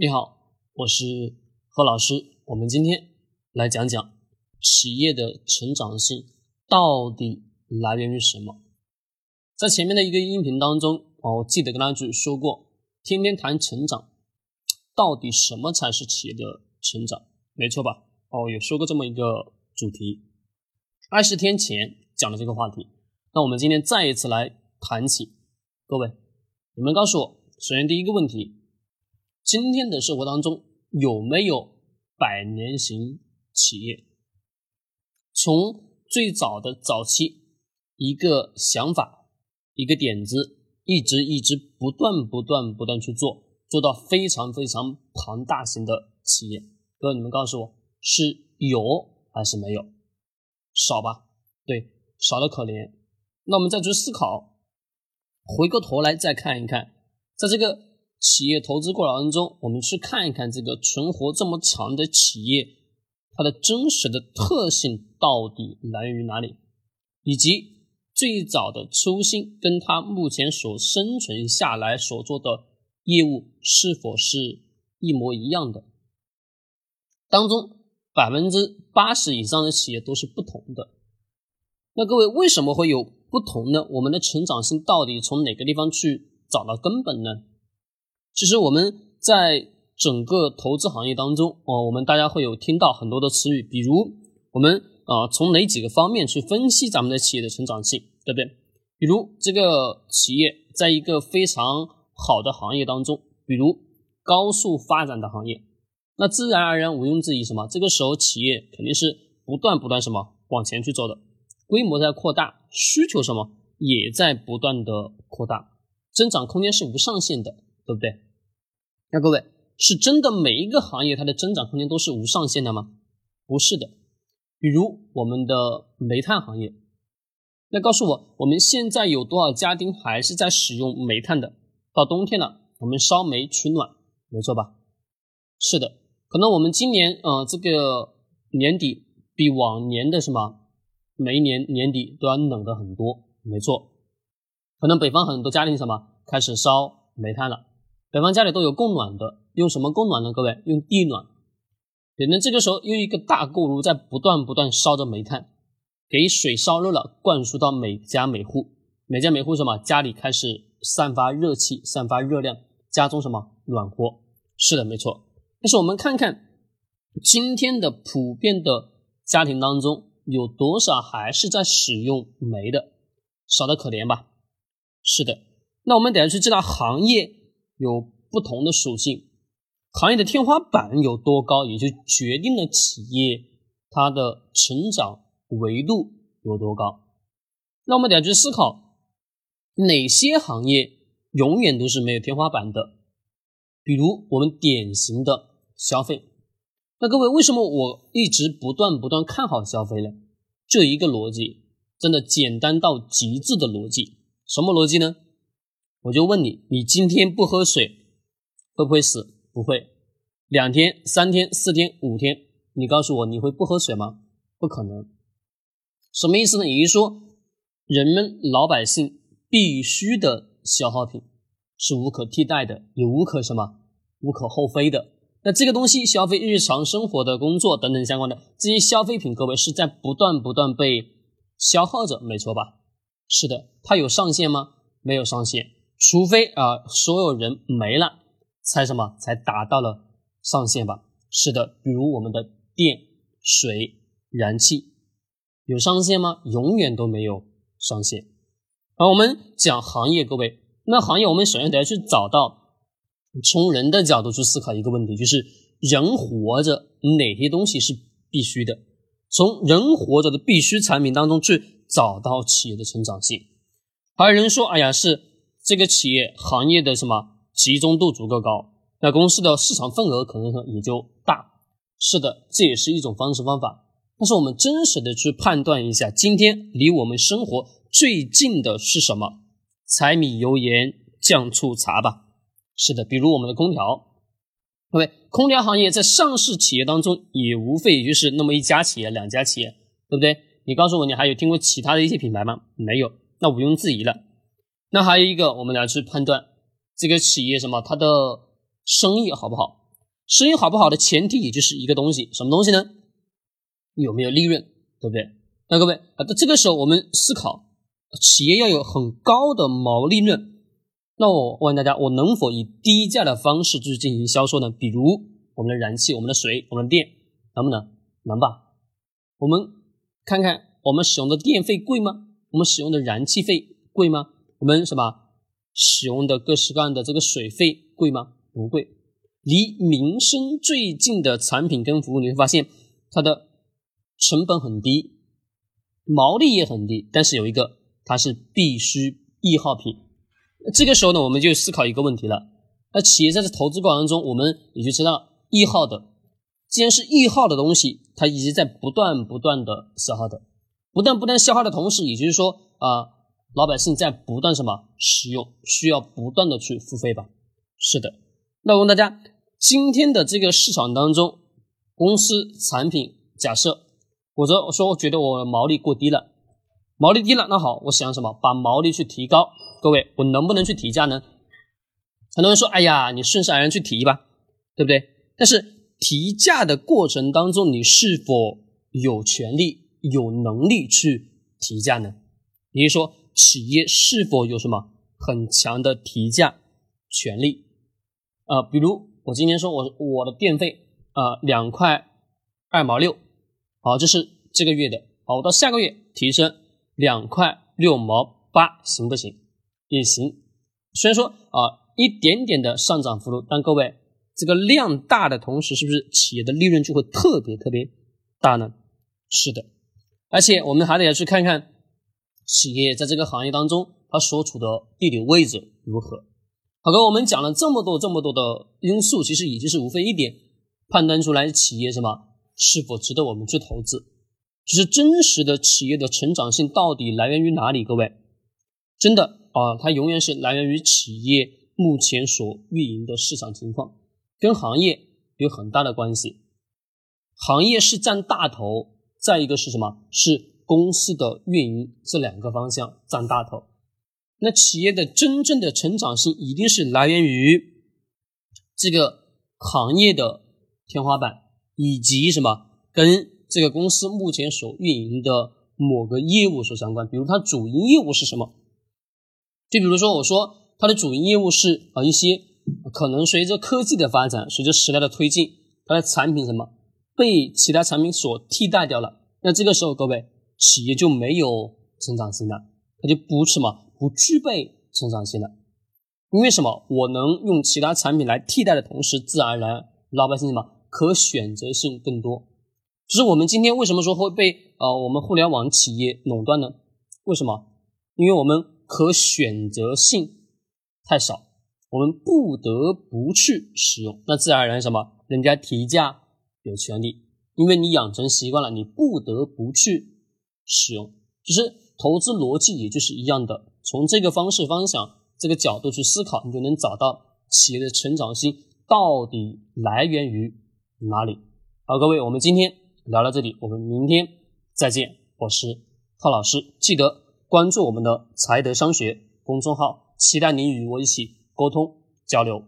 你好，我是何老师。我们今天来讲讲企业的成长性到底来源于什么。在前面的一个音频当中，哦，我记得跟大家去说过，天天谈成长，到底什么才是企业的成长？没错吧？哦，有说过这么一个主题。二十天前讲的这个话题，那我们今天再一次来谈起。各位，你们告诉我，首先第一个问题。今天的生活当中有没有百年型企业？从最早的早期一个想法、一个点子，一直一直不断不断不断去做，做到非常非常庞大型的企业。哥，你们告诉我是有还是没有？少吧？对，少的可怜。那我们再去思考，回过头来再看一看，在这个。企业投资过程当中，我们去看一看这个存活这么长的企业，它的真实的特性到底来源于哪里，以及最早的初心跟它目前所生存下来所做的业务是否是一模一样的？当中百分之八十以上的企业都是不同的。那各位为什么会有不同呢？我们的成长性到底从哪个地方去找到根本呢？其实我们在整个投资行业当中，哦，我们大家会有听到很多的词语，比如我们啊从哪几个方面去分析咱们的企业的成长性，对不对？比如这个企业在一个非常好的行业当中，比如高速发展的行业，那自然而然毋庸置疑什么？这个时候企业肯定是不断不断什么往前去走的，规模在扩大，需求什么也在不断的扩大，增长空间是无上限的，对不对？那各位是真的每一个行业它的增长空间都是无上限的吗？不是的。比如我们的煤炭行业，那告诉我我们现在有多少家庭还是在使用煤炭的？到冬天了，我们烧煤取暖，没错吧？是的，可能我们今年呃这个年底比往年的什么每一年年底都要冷的很多，没错。可能北方很多家庭什么开始烧煤炭了。北方家里都有供暖的，用什么供暖呢？各位用地暖。对，那这个时候用一个大锅炉在不断不断烧着煤炭，给水烧热了，灌输到每家每户，每家每户什么家里开始散发热气，散发热量，家中什么暖和。是的，没错。但是我们看看今天的普遍的家庭当中，有多少还是在使用煤的？少的可怜吧？是的。那我们等下去知道行业。有不同的属性，行业的天花板有多高，也就决定了企业它的成长维度有多高。那我们得去思考，哪些行业永远都是没有天花板的？比如我们典型的消费。那各位，为什么我一直不断不断看好消费呢？这一个逻辑真的简单到极致的逻辑，什么逻辑呢？我就问你，你今天不喝水会不会死？不会。两天、三天、四天、五天，你告诉我你会不喝水吗？不可能。什么意思呢？也就是说，人们老百姓必须的消耗品是无可替代的，也无可什么无可厚非的。那这个东西，消费日常生活的工作等等相关的这些消费品，各位是在不断不断被消耗着，没错吧？是的，它有上限吗？没有上限。除非啊，所有人没了，才什么才达到了上限吧？是的，比如我们的电、水、燃气有上限吗？永远都没有上限。好，我们讲行业，各位，那行业我们首先得要去找到，从人的角度去思考一个问题，就是人活着哪些东西是必须的？从人活着的必须产品当中去找到企业的成长性。还有人说，哎呀，是。这个企业行业的什么集中度足够高，那公司的市场份额可能也就大。是的，这也是一种方式方法。但是我们真实的去判断一下，今天离我们生活最近的是什么？柴米油盐酱醋茶吧。是的，比如我们的空调，各位，空调行业在上市企业当中也无非也就是那么一家企业、两家企业，对不对？你告诉我，你还有听过其他的一些品牌吗？没有，那毋庸置疑了。那还有一个，我们来去判断这个企业什么，它的生意好不好？生意好不好的前提也就是一个东西，什么东西呢？有没有利润，对不对？那各位啊，在这个时候我们思考，企业要有很高的毛利润。那我问大家，我能否以低价的方式去进行销售呢？比如我们的燃气、我们的水、我们的电，能不能？能吧？我们看看我们使用的电费贵吗？我们使用的燃气费贵吗？我们什么使用的各式各样的这个水费贵吗？不贵。离民生最近的产品跟服务，你会发现它的成本很低，毛利也很低，但是有一个，它是必须易耗品。这个时候呢，我们就思考一个问题了。那企业在这投资过程中，我们也就知道易耗的，既然是易耗的东西，它已经在不断不断的消耗的，不断不断消耗的同时，也就是说啊，老百姓在不断什么使用，需要不断的去付费吧？是的。那我问大家，今天的这个市场当中，公司产品假设，或者我说我觉得我毛利过低了，毛利低了，那好，我想什么？把毛利去提高。各位，我能不能去提价呢？很多人说：“哎呀，你顺势而然去提吧，对不对？”但是提价的过程当中，你是否有权利、有能力去提价呢？也就是说，企业是否有什么很强的提价权利？啊，比如我今天说我我的电费啊两块二毛六，好，这是这个月的，好，我到下个月提升两块六毛八，行不行？也行，虽然说啊一点点的上涨幅度，但各位这个量大的同时，是不是企业的利润就会特别特别大呢？是的，而且我们还得要去看看企业在这个行业当中它所处的地理位置如何。好哥，我们讲了这么多这么多的因素，其实也就是无非一点，判断出来企业什么是否值得我们去投资，就是真实的企业的成长性到底来源于哪里？各位，真的。啊，它永远是来源于企业目前所运营的市场情况，跟行业有很大的关系。行业是占大头，再一个是什么？是公司的运营这两个方向占大头。那企业的真正的成长性一定是来源于这个行业的天花板，以及什么跟这个公司目前所运营的某个业务所相关。比如它主营业务是什么？就比如说，我说它的主营业务是啊一些可能随着科技的发展，随着时代的推进，它的产品什么被其他产品所替代掉了，那这个时候各位企业就没有成长性了，它就不什么不具备成长性了。因为什么？我能用其他产品来替代的同时，自然而然老百姓什么可选择性更多。就是我们今天为什么说会被呃我们互联网企业垄断呢？为什么？因为我们。可选择性太少，我们不得不去使用。那自然而然什么？人家提价有权利，因为你养成习惯了，你不得不去使用。其实投资逻辑也就是一样的，从这个方式方向、这个角度去思考，你就能找到企业的成长性到底来源于哪里。好，各位，我们今天聊到这里，我们明天再见。我是浩老师，记得。关注我们的财德商学公众号，期待您与我一起沟通交流。